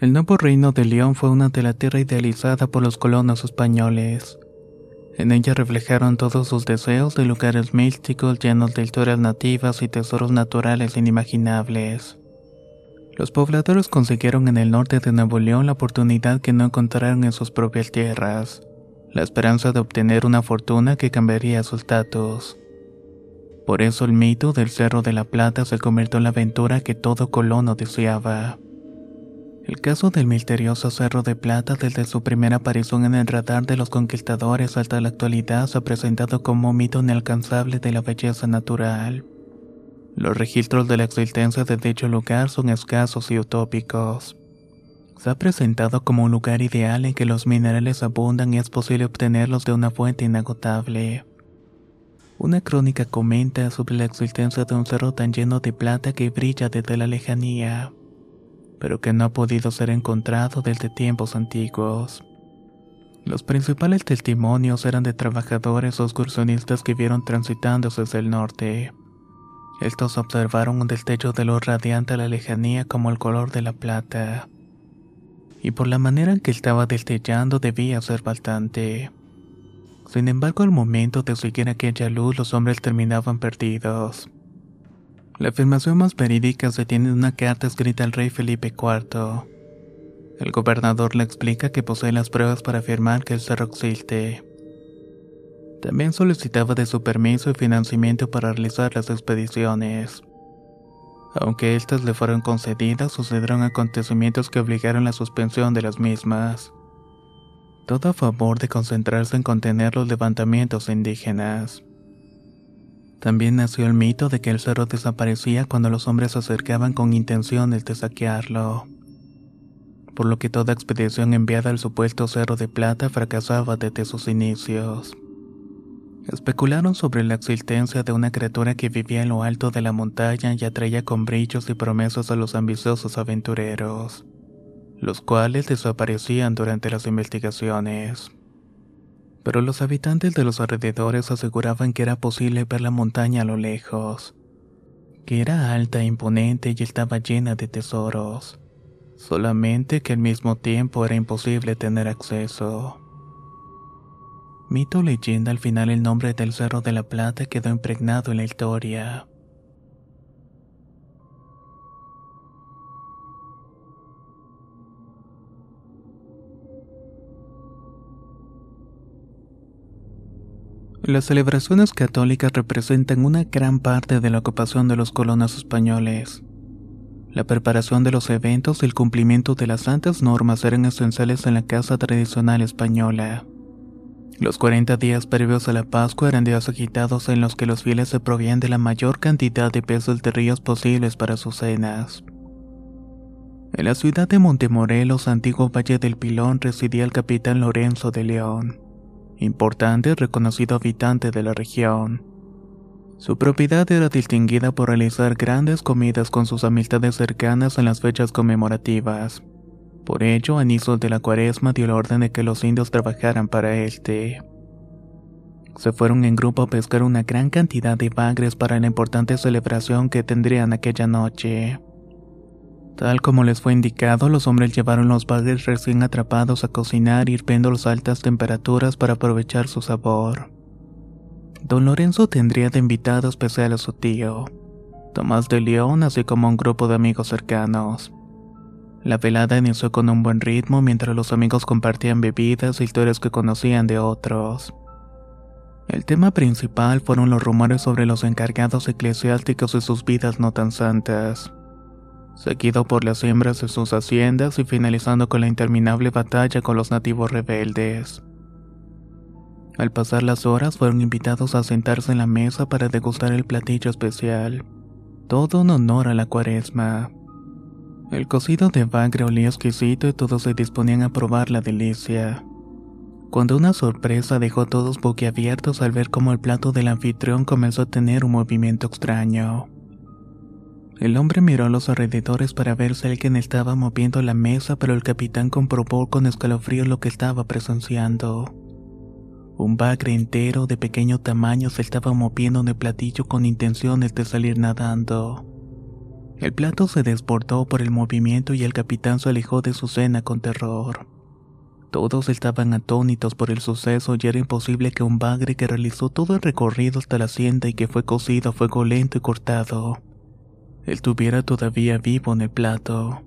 El nuevo reino de León fue una de la tierra idealizada por los colonos españoles. En ella reflejaron todos sus deseos de lugares místicos llenos de historias nativas y tesoros naturales inimaginables. Los pobladores consiguieron en el norte de Nuevo León la oportunidad que no encontraron en sus propias tierras, la esperanza de obtener una fortuna que cambiaría su estatus. Por eso el mito del Cerro de la Plata se convirtió en la aventura que todo colono deseaba. El caso del misterioso Cerro de Plata desde su primera aparición en el radar de los conquistadores hasta la actualidad se ha presentado como un mito inalcanzable de la belleza natural. Los registros de la existencia de dicho lugar son escasos y utópicos. Se ha presentado como un lugar ideal en que los minerales abundan y es posible obtenerlos de una fuente inagotable. Una crónica comenta sobre la existencia de un cerro tan lleno de plata que brilla desde la lejanía pero que no ha podido ser encontrado desde tiempos antiguos. Los principales testimonios eran de trabajadores o excursionistas que vieron transitando desde el norte. Estos observaron un destello de luz radiante a la lejanía como el color de la plata. Y por la manera en que estaba destellando debía ser bastante. Sin embargo, al momento de seguir aquella luz los hombres terminaban perdidos. La afirmación más verídica se tiene en una carta escrita al rey Felipe IV. El gobernador le explica que posee las pruebas para afirmar que el cerro existe. También solicitaba de su permiso y financiamiento para realizar las expediciones. Aunque estas le fueron concedidas, sucedieron acontecimientos que obligaron la suspensión de las mismas. Todo a favor de concentrarse en contener los levantamientos indígenas. También nació el mito de que el cerro desaparecía cuando los hombres se acercaban con intenciones de saquearlo. Por lo que toda expedición enviada al supuesto Cerro de Plata fracasaba desde sus inicios. Especularon sobre la existencia de una criatura que vivía en lo alto de la montaña y atraía con brillos y promesas a los ambiciosos aventureros, los cuales desaparecían durante las investigaciones pero los habitantes de los alrededores aseguraban que era posible ver la montaña a lo lejos, que era alta e imponente y estaba llena de tesoros, solamente que al mismo tiempo era imposible tener acceso. Mito leyenda al final el nombre del Cerro de la Plata quedó impregnado en la historia. Las celebraciones católicas representan una gran parte de la ocupación de los colonos españoles. La preparación de los eventos y el cumplimiento de las santas normas eran esenciales en la casa tradicional española. Los 40 días previos a la Pascua eran días agitados en los que los fieles se provían de la mayor cantidad de pesos de ríos posibles para sus cenas. En la ciudad de Montemorelos, antiguo Valle del Pilón, residía el capitán Lorenzo de León importante y reconocido habitante de la región. Su propiedad era distinguida por realizar grandes comidas con sus amistades cercanas en las fechas conmemorativas. Por ello, Anísol de la Cuaresma dio la orden de que los indios trabajaran para este. se fueron en grupo a pescar una gran cantidad de bagres para la importante celebración que tendrían aquella noche. Tal como les fue indicado, los hombres llevaron los bagres recién atrapados a cocinar hirviéndolos a altas temperaturas para aprovechar su sabor. Don Lorenzo tendría de invitado especial a su tío, Tomás de León, así como un grupo de amigos cercanos. La velada inició con un buen ritmo mientras los amigos compartían bebidas e historias que conocían de otros. El tema principal fueron los rumores sobre los encargados eclesiásticos y sus vidas no tan santas, seguido por las siembras de sus haciendas y finalizando con la interminable batalla con los nativos rebeldes. Al pasar las horas fueron invitados a sentarse en la mesa para degustar el platillo especial, todo en honor a la cuaresma. El cocido de bagre olía exquisito y todos se disponían a probar la delicia. Cuando una sorpresa dejó a todos boquiabiertos al ver cómo el plato del anfitrión comenzó a tener un movimiento extraño. El hombre miró a los alrededores para ver si alguien estaba moviendo la mesa, pero el capitán comprobó con escalofrío lo que estaba presenciando. Un bagre entero de pequeño tamaño se estaba moviendo en el platillo con intenciones de salir nadando. El plato se desbordó por el movimiento y el capitán se alejó de su cena con terror. Todos estaban atónitos por el suceso y era imposible que un bagre que realizó todo el recorrido hasta la hacienda y que fue cocido a fuego lento y cortado, estuviera todavía vivo en el plato.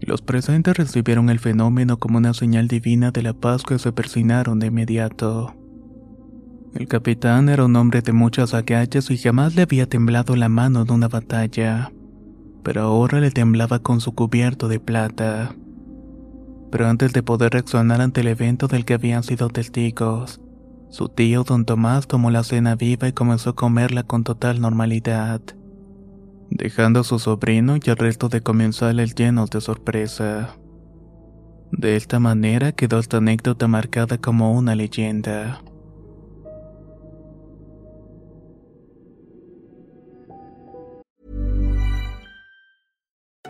Los presentes recibieron el fenómeno como una señal divina de la paz que se persinaron de inmediato. El capitán era un hombre de muchas agallas y jamás le había temblado la mano en una batalla pero ahora le temblaba con su cubierto de plata. Pero antes de poder reaccionar ante el evento del que habían sido testigos, su tío don Tomás tomó la cena viva y comenzó a comerla con total normalidad, dejando a su sobrino y el resto de comensales llenos de sorpresa. De esta manera quedó esta anécdota marcada como una leyenda.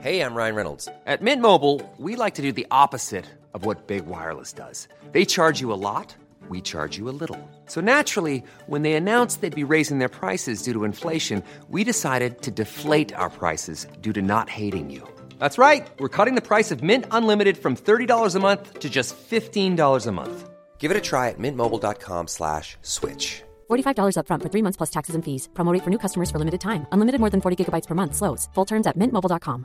Hey, I'm Ryan Reynolds. At Mint Mobile, we like to do the opposite of what Big Wireless does. They charge you a lot, we charge you a little. So naturally, when they announced they'd be raising their prices due to inflation, we decided to deflate our prices due to not hating you. That's right. We're cutting the price of Mint Unlimited from $30 a month to just $15 a month. Give it a try at mintmobile.com slash switch. $45 upfront for three months plus taxes and fees. Promote for new customers for limited time. Unlimited more than 40 gigabytes per month. Slows. Full terms at mintmobile.com.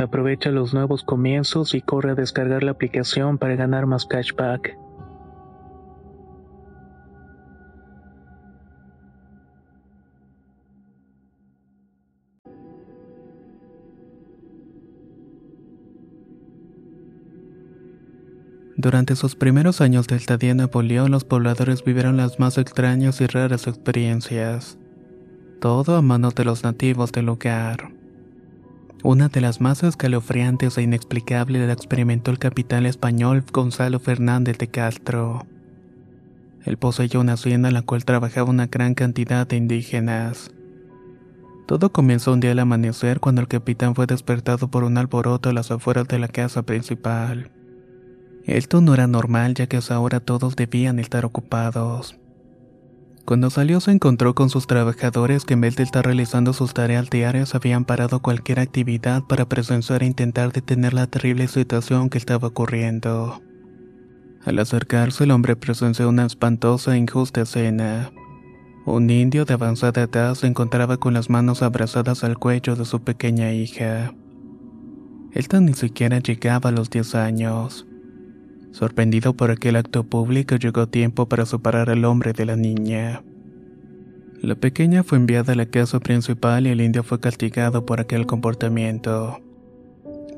Aprovecha los nuevos comienzos y corre a descargar la aplicación para ganar más cashback. Durante sus primeros años de estadía en Napoleón, los pobladores vivieron las más extrañas y raras experiencias. Todo a manos de los nativos del lugar. Una de las más escalofriantes e inexplicables la experimentó el capitán español Gonzalo Fernández de Castro. Él poseía una hacienda en la cual trabajaba una gran cantidad de indígenas. Todo comenzó un día al amanecer cuando el capitán fue despertado por un alboroto a las afueras de la casa principal. Esto no era normal ya que a esa hora todos debían estar ocupados. Cuando salió se encontró con sus trabajadores que en vez de estar realizando sus tareas diarias habían parado cualquier actividad para presenciar e intentar detener la terrible situación que estaba ocurriendo. Al acercarse el hombre presenció una espantosa e injusta escena. Un indio de avanzada edad se encontraba con las manos abrazadas al cuello de su pequeña hija. Esta ni siquiera llegaba a los 10 años. Sorprendido por aquel acto público, llegó tiempo para separar al hombre de la niña. La pequeña fue enviada a la casa principal y el indio fue castigado por aquel comportamiento.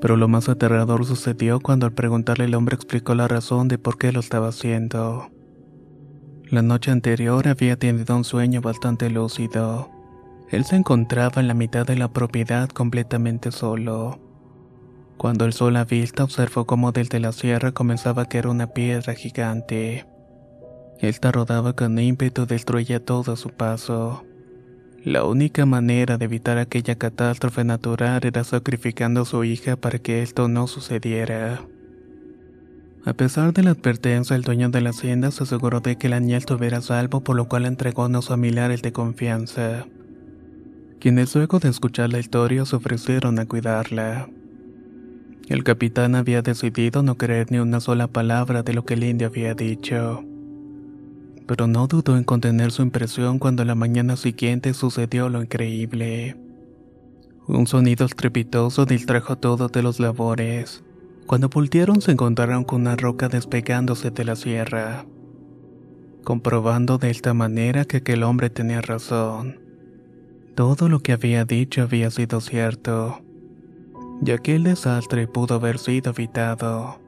Pero lo más aterrador sucedió cuando al preguntarle el hombre explicó la razón de por qué lo estaba haciendo. La noche anterior había tenido un sueño bastante lúcido. Él se encontraba en la mitad de la propiedad completamente solo. Cuando el sol a vista observó cómo desde la sierra comenzaba a caer una piedra gigante. Esta rodaba con ímpetu destruía todo a su paso. La única manera de evitar aquella catástrofe natural era sacrificando a su hija para que esto no sucediera. A pesar de la advertencia, el dueño de la hacienda se aseguró de que la niña estuviera salvo, por lo cual entregó a unos familiares de confianza, quienes luego de escuchar la historia se ofrecieron a cuidarla. El capitán había decidido no creer ni una sola palabra de lo que el indio había dicho. Pero no dudó en contener su impresión cuando la mañana siguiente sucedió lo increíble. Un sonido estrepitoso distrajo a todos de los labores. Cuando voltearon se encontraron con una roca despegándose de la sierra, comprobando de esta manera que aquel hombre tenía razón. Todo lo que había dicho había sido cierto ya que el desastre pudo haber sido evitado.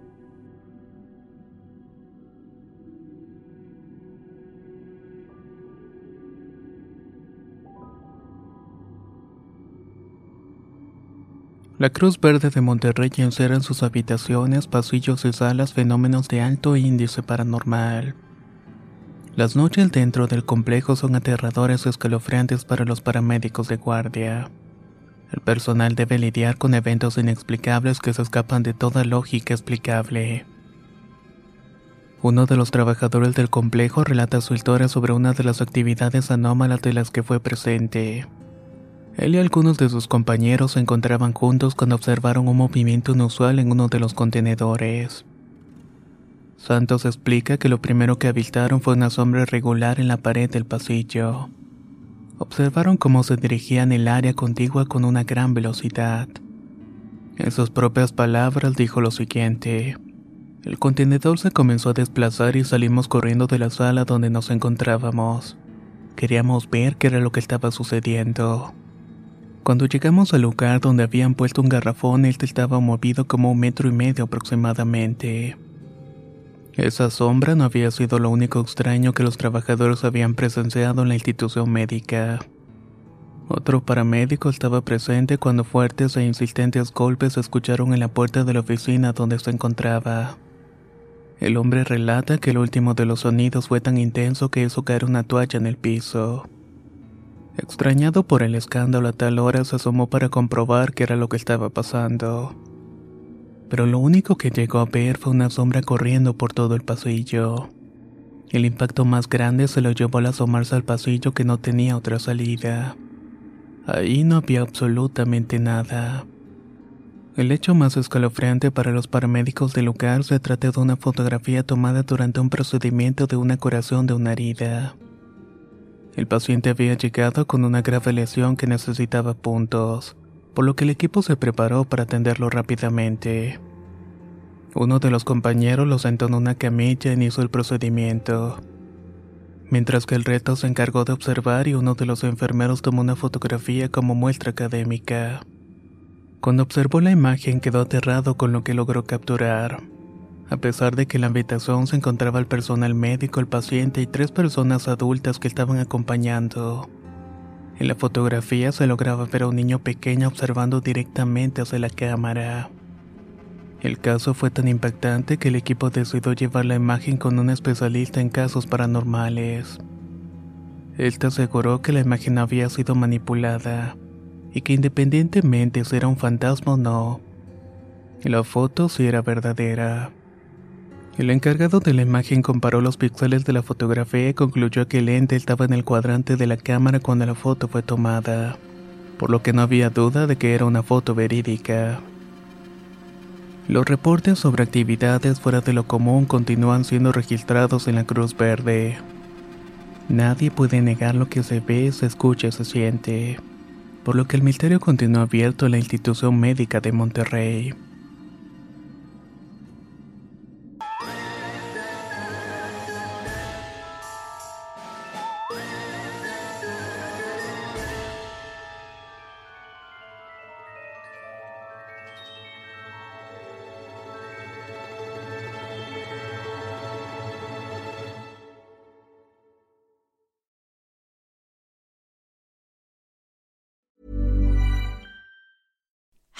La Cruz Verde de Monterrey encierra en sus habitaciones, pasillos y salas fenómenos de alto índice paranormal. Las noches dentro del complejo son aterradores y escalofriantes para los paramédicos de guardia. El personal debe lidiar con eventos inexplicables que se escapan de toda lógica explicable. Uno de los trabajadores del complejo relata su historia sobre una de las actividades anómalas de las que fue presente. Él y algunos de sus compañeros se encontraban juntos cuando observaron un movimiento inusual en uno de los contenedores. Santos explica que lo primero que avistaron fue una sombra irregular en la pared del pasillo. Observaron cómo se dirigía en el área contigua con una gran velocidad. En sus propias palabras dijo lo siguiente. El contenedor se comenzó a desplazar y salimos corriendo de la sala donde nos encontrábamos. Queríamos ver qué era lo que estaba sucediendo. Cuando llegamos al lugar donde habían puesto un garrafón, este estaba movido como un metro y medio aproximadamente. Esa sombra no había sido lo único extraño que los trabajadores habían presenciado en la institución médica. Otro paramédico estaba presente cuando fuertes e insistentes golpes se escucharon en la puerta de la oficina donde se encontraba. El hombre relata que el último de los sonidos fue tan intenso que hizo caer una toalla en el piso. Extrañado por el escándalo a tal hora se asomó para comprobar qué era lo que estaba pasando pero lo único que llegó a ver fue una sombra corriendo por todo el pasillo. El impacto más grande se lo llevó al asomarse al pasillo que no tenía otra salida. Ahí no había absolutamente nada. El hecho más escalofriante para los paramédicos del lugar se trata de una fotografía tomada durante un procedimiento de una curación de una herida. El paciente había llegado con una grave lesión que necesitaba puntos por lo que el equipo se preparó para atenderlo rápidamente. Uno de los compañeros lo sentó en una camilla y hizo el procedimiento, mientras que el resto se encargó de observar y uno de los enfermeros tomó una fotografía como muestra académica. Cuando observó la imagen quedó aterrado con lo que logró capturar. A pesar de que en la habitación se encontraba el personal médico, el paciente y tres personas adultas que estaban acompañando. En la fotografía se lograba ver a un niño pequeño observando directamente hacia la cámara. El caso fue tan impactante que el equipo decidió llevar la imagen con un especialista en casos paranormales. Este aseguró que la imagen había sido manipulada y que independientemente si era un fantasma o no, la foto sí era verdadera. El encargado de la imagen comparó los píxeles de la fotografía y concluyó que el ente estaba en el cuadrante de la cámara cuando la foto fue tomada, por lo que no había duda de que era una foto verídica. Los reportes sobre actividades fuera de lo común continúan siendo registrados en la Cruz Verde. Nadie puede negar lo que se ve, se escucha y se siente, por lo que el misterio continúa abierto en la institución médica de Monterrey.